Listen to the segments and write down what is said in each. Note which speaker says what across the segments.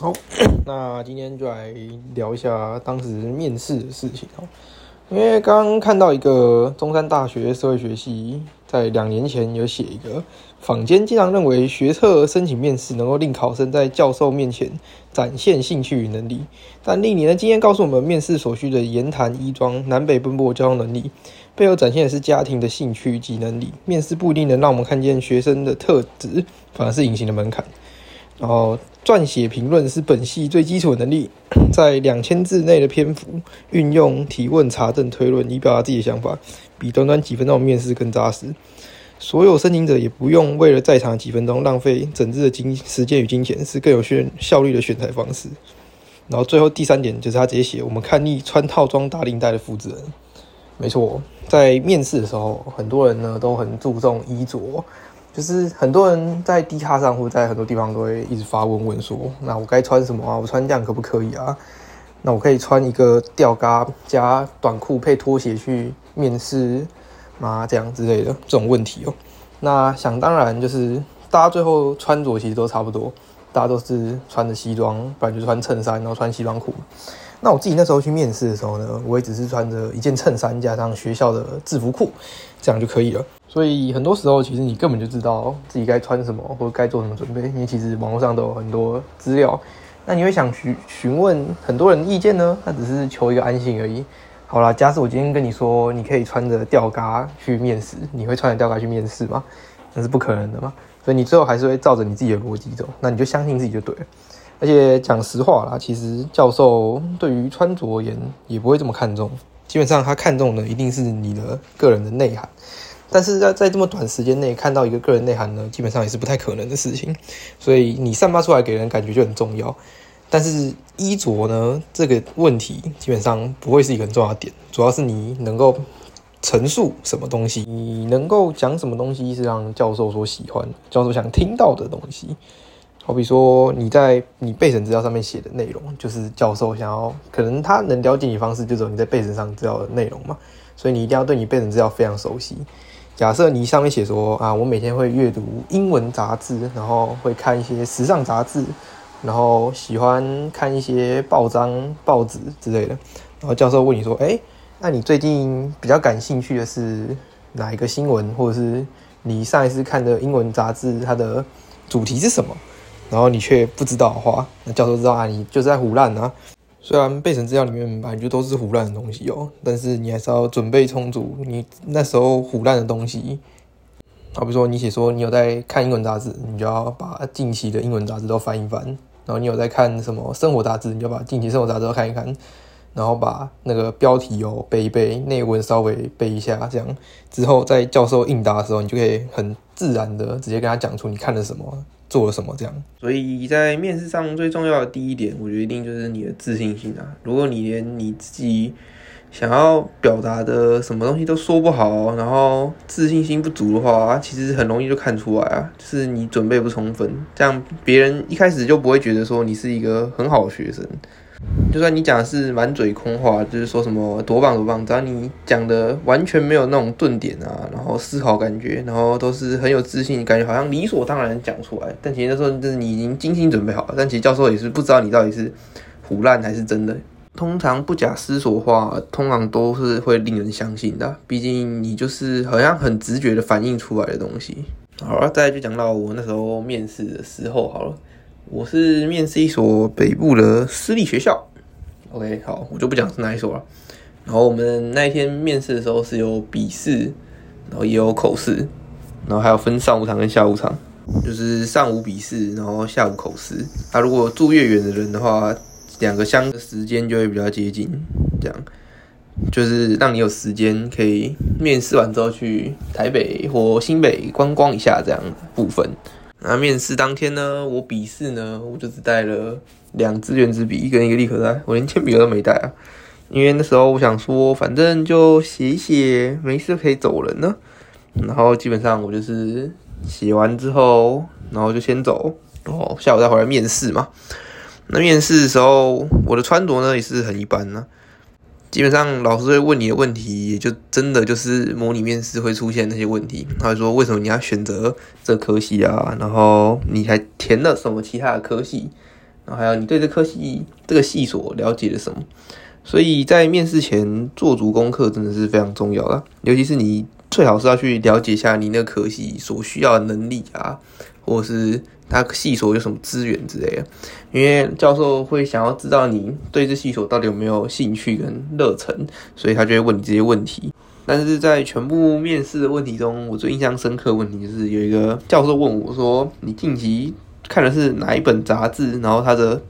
Speaker 1: 好，那今天就来聊一下当时面试的事情哦。因为刚刚看到一个中山大学社会学系在两年前有写一个坊间经常认为学测申请面试能够令考生在教授面前展现兴趣与能力，但历年的经验告诉我们，面试所需的言谈、衣装、南北奔波交通能力，背后展现的是家庭的兴趣及能力。面试不一定能让我们看见学生的特质，反而是隐形的门槛。然后撰写评论是本系最基础的能力，在两千字内的篇幅，运用提问、查证、推论以表达自己的想法，比短短几分钟的面试更扎实。所有申请者也不用为了在场几分钟浪费整日的金时间与金钱，是更有效效率的选材方式。然后最后第三点就是他直接写：我们看腻穿套装打领带的负责人。没错，在面试的时候，很多人呢都很注重衣着。就是很多人在低卡上或者在很多地方都会一直发问问说，那我该穿什么啊？我穿这样可不可以啊？那我可以穿一个吊嘎加短裤配拖鞋去面试吗？这样之类的这种问题哦。那想当然就是大家最后穿着其实都差不多，大家都是穿着西装，不然就穿衬衫，然后穿西装裤。那我自己那时候去面试的时候呢，我也只是穿着一件衬衫加上学校的制服裤，这样就可以了。所以很多时候，其实你根本就知道自己该穿什么或者该做什么准备，因为其实网络上都有很多资料。那你会想询询问很多人意见呢？那只是求一个安心而已。好啦，假使我今天跟你说，你可以穿着吊嘎去面试，你会穿着吊嘎去面试吗？那是不可能的嘛。所以你最后还是会照着你自己的逻辑走，那你就相信自己就对了。而且讲实话啦，其实教授对于穿着而言也不会这么看重，基本上他看重的一定是你的个人的内涵。但是在在这么短时间内看到一个个人内涵呢，基本上也是不太可能的事情。所以你散发出来给人感觉就很重要。但是衣着呢，这个问题基本上不会是一个很重要的点，主要是你能够陈述什么东西，你能够讲什么东西是让教授所喜欢、教授想听到的东西。好比说，你在你备审资料上面写的内容，就是教授想要，可能他能了解你方式，就是你在备审上资料的内容嘛。所以你一定要对你备审资料非常熟悉。假设你上面写说啊，我每天会阅读英文杂志，然后会看一些时尚杂志，然后喜欢看一些报章、报纸之类的。然后教授问你说，哎，那你最近比较感兴趣的是哪一个新闻，或者是你上一次看的英文杂志，它的主题是什么？然后你却不知道的话，那教授知道啊，你就是在胡乱啊。虽然背审资料里面本来就都是胡乱的东西哦，但是你还是要准备充足。你那时候胡乱的东西，好比说你写说你有在看英文杂志，你就要把近期的英文杂志都翻一翻。然后你有在看什么生活杂志，你就把近期生活杂志都看一看。然后把那个标题哦背一背，内文稍微背一下，这样之后在教授应答的时候，你就可以很自然的直接跟他讲出你看了什么。做了什么？这样，所以在面试上最重要的第一点，我觉得一定就是你的自信心啊。如果你连你自己想要表达的什么东西都说不好，然后自信心不足的话，其实很容易就看出来啊，就是你准备不充分，这样别人一开始就不会觉得说你是一个很好的学生。就算你讲的是满嘴空话，就是说什么多棒多棒，只要你讲的完全没有那种顿点啊，然后思考感觉，然后都是很有自信，感觉好像理所当然讲出来。但其实那时候就是你已经精心准备好了，但其实教授也是不知道你到底是胡乱还是真的。通常不假思索话，通常都是会令人相信的，毕竟你就是好像很直觉的反映出来的东西。好了，再就讲到我那时候面试的时候好了。我是面试一所北部的私立学校，OK，好，我就不讲是哪一所了。然后我们那一天面试的时候是有笔试，然后也有口试，然后还有分上午场跟下午场，就是上午笔试，然后下午口试。他如果住越远的人的话，两个相的时间就会比较接近，这样就是让你有时间可以面试完之后去台北或新北观光一下这样部分。那面试当天呢，我笔试呢，我就只带了两支圆珠笔跟一个立可带，我连铅笔都没带啊。因为那时候我想说，反正就写一写，没事可以走人呢。然后基本上我就是写完之后，然后就先走，然后下午再回来面试嘛。那面试的时候，我的穿着呢也是很一般呢。基本上老师会问你的问题，也就真的就是模拟面试会出现那些问题。他会说为什么你要选择这科系啊？然后你还填了什么其他的科系？然后还有你对这科系这个系所了解了什么。所以在面试前做足功课真的是非常重要的，尤其是你最好是要去了解一下你那科系所需要的能力啊，或是他系所有什么资源之类的，因为教授会想要知道你对这系所到底有没有兴趣跟热忱，所以他就会问你这些问题。但是在全部面试的问题中，我最印象深刻的问题就是有一个教授问我说：“你近期看的是哪一本杂志？”然后他的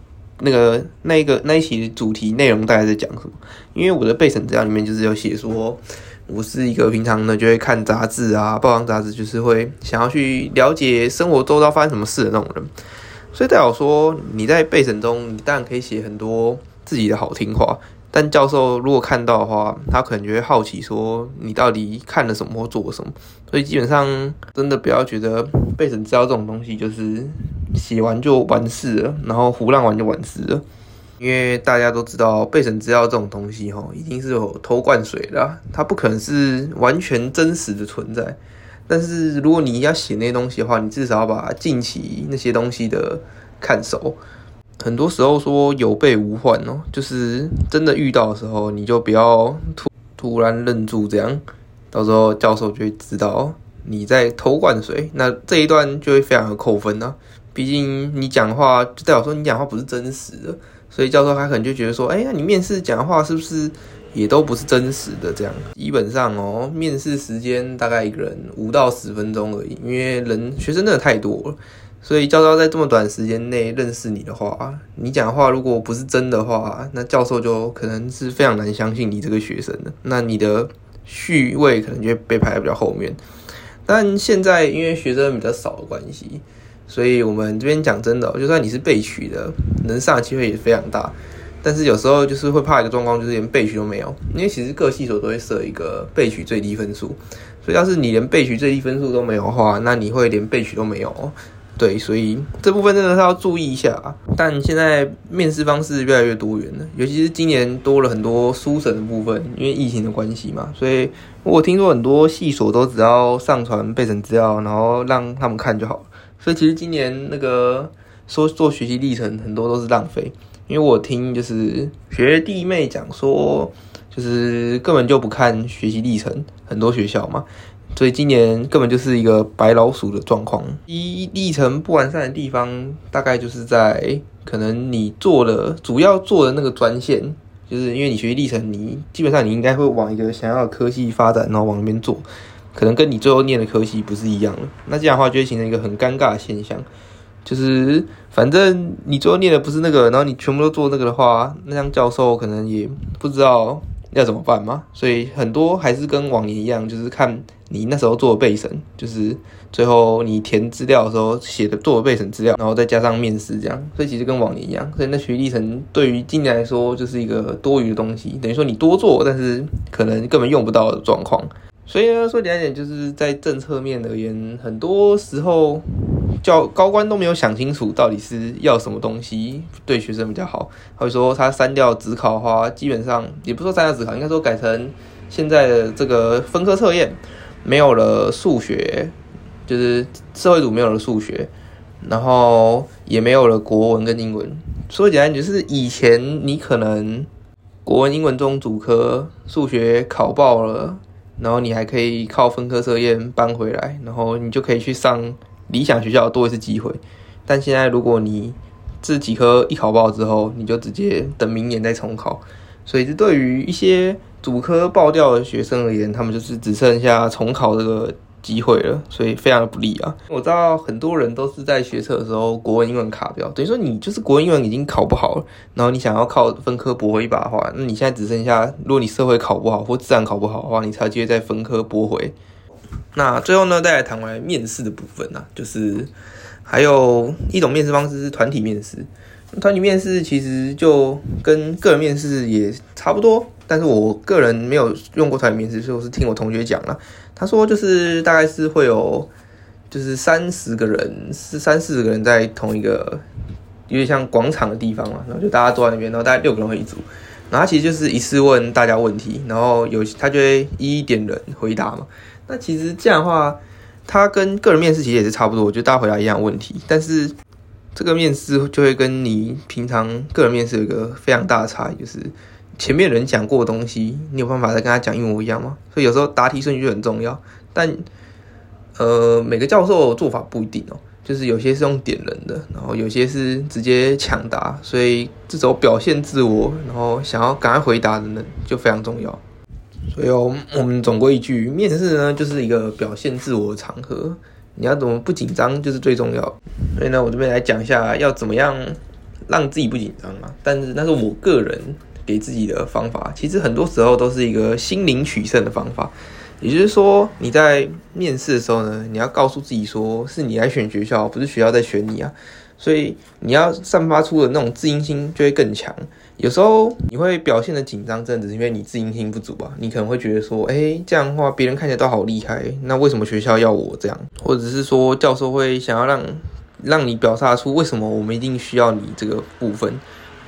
Speaker 1: 那个那一个那一期主题内容大概在讲什么？因为我的备审资料里面就是有写说，我是一个平常呢就会看杂志啊，报章杂志，就是会想要去了解生活周遭发生什么事的那种人。所以代表说你在备审中，你当然可以写很多自己的好听话。但教授如果看到的话，他可能就会好奇说你到底看了什么或做了什么。所以基本上真的不要觉得备审资料这种东西就是写完就完事了，然后胡乱玩就完事了。因为大家都知道备审资料这种东西哈，一定是有偷灌水的，它不可能是完全真实的存在。但是如果你要写那些东西的话，你至少要把近期那些东西的看熟。很多时候说有备无患哦，就是真的遇到的时候，你就不要突突然愣住，这样到时候教授就会知道你在偷灌水，那这一段就会非常的扣分呢。毕竟你讲话就代表说你讲话不是真实的，所以教授他可能就觉得说，哎，那你面试讲话是不是也都不是真实的？这样基本上哦，面试时间大概一个人五到十分钟而已，因为人学生真的太多了。所以教授在这么短时间内认识你的话，你讲话如果不是真的话，那教授就可能是非常难相信你这个学生的。那你的序位可能就会被排在比较后面。但现在因为学生比较少的关系，所以我们这边讲真的，就算你是被取的，能上的机会也非常大。但是有时候就是会怕一个状况，就是连被取都没有。因为其实各系所都会设一个被取最低分数，所以要是你连被取最低分数都没有的话，那你会连被取都没有。对，所以这部分真的是要注意一下。但现在面试方式越来越多元了，尤其是今年多了很多书审的部分，因为疫情的关系嘛。所以我听说很多系所都只要上传备审资料，然后让他们看就好了。所以其实今年那个说做学习历程，很多都是浪费。因为我听就是学弟妹讲说，就是根本就不看学习历程，很多学校嘛。所以今年根本就是一个白老鼠的状况。一历程不完善的地方，大概就是在可能你做的主要做的那个专线，就是因为你学习历程，你基本上你应该会往一个想要的科系发展，然后往那边做，可能跟你最后念的科系不是一样的。那这样的话就会形成一个很尴尬的现象，就是反正你最后念的不是那个，然后你全部都做那个的话，那样教授可能也不知道要怎么办嘛。所以很多还是跟往年一样，就是看。你那时候做的备审，就是最后你填资料的时候写的做的备审资料，然后再加上面试这样，所以其实跟往年一样。所以那学历程对于今年来说就是一个多余的东西，等于说你多做，但是可能根本用不到的状况。所以呢，说简单点，就是在政策面而言，很多时候教高官都没有想清楚到底是要什么东西对学生比较好，或者说他删掉职考的话，基本上也不说删掉职考，应该说改成现在的这个分科测验。没有了数学，就是社会组没有了数学，然后也没有了国文跟英文。说简单点就是以前你可能国文、英文中主科，数学考爆了，然后你还可以靠分科测验搬回来，然后你就可以去上理想学校多一次机会。但现在如果你这几科一考爆之后，你就直接等明年再重考。所以这对于一些主科爆掉的学生而言，他们就是只剩下重考这个机会了，所以非常的不利啊。我知道很多人都是在学测的时候国文、英文卡标，等于说你就是国文、英文已经考不好了，然后你想要靠分科驳回一把的话，那你现在只剩下，如果你社会考不好或自然考不好的话，你才机会在分科驳回。那最后呢，再来谈完面试的部分呢，就是还有一种面试方式是团体面试。团体面试其实就跟个人面试也差不多，但是我个人没有用过团体面试，所以我是听我同学讲了。他说就是大概是会有就是三十个人，是三四十个人在同一个有点像广场的地方嘛，然后就大家坐在那边，然后大概六个人会一组，然后他其实就是一次问大家问题，然后有他就会一一点人回答嘛。那其实这样的话，他跟个人面试其实也是差不多，我觉得大家回答一样问题，但是。这个面试就会跟你平常个人面试有一个非常大的差异，就是前面人讲过的东西，你有办法再跟他讲一模一样吗？所以有时候答题顺序很重要，但呃，每个教授做法不一定哦，就是有些是用点人的，然后有些是直接抢答，所以这种表现自我，然后想要赶快回答的人就非常重要。所以哦，我们总归一句，面试呢就是一个表现自我的场合，你要怎么不紧张就是最重要。所以呢，我这边来讲一下要怎么样让自己不紧张嘛。但是那是我个人给自己的方法，其实很多时候都是一个心灵取胜的方法。也就是说，你在面试的时候呢，你要告诉自己说，是你来选学校，不是学校在选你啊。所以你要散发出的那种自信心就会更强。有时候你会表现的紧张，真的是因为你自信心不足吧？你可能会觉得说，哎，这样的话别人看起来都好厉害，那为什么学校要我这样？或者是说教授会想要让让你表达出为什么我们一定需要你这个部分？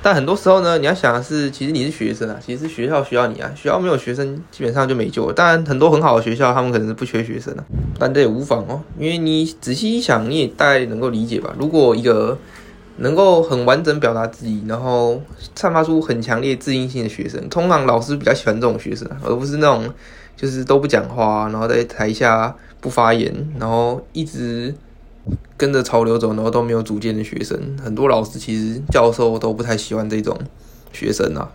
Speaker 1: 但很多时候呢，你要想的是，其实你是学生啊，其实学校需要你啊，学校没有学生基本上就没救了。当然，很多很好的学校，他们可能是不缺学生啊，但这也无妨哦，因为你仔细一想，你也大概能够理解吧。如果一个能够很完整表达自己，然后散发出很强烈自信心的学生，通常老师比较喜欢这种学生，而不是那种就是都不讲话，然后在台下不发言，然后一直。跟着潮流走，然后都没有主见的学生，很多老师其实教授都不太喜欢这种学生啊。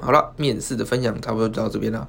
Speaker 1: 好了，面试的分享差不多就到这边了。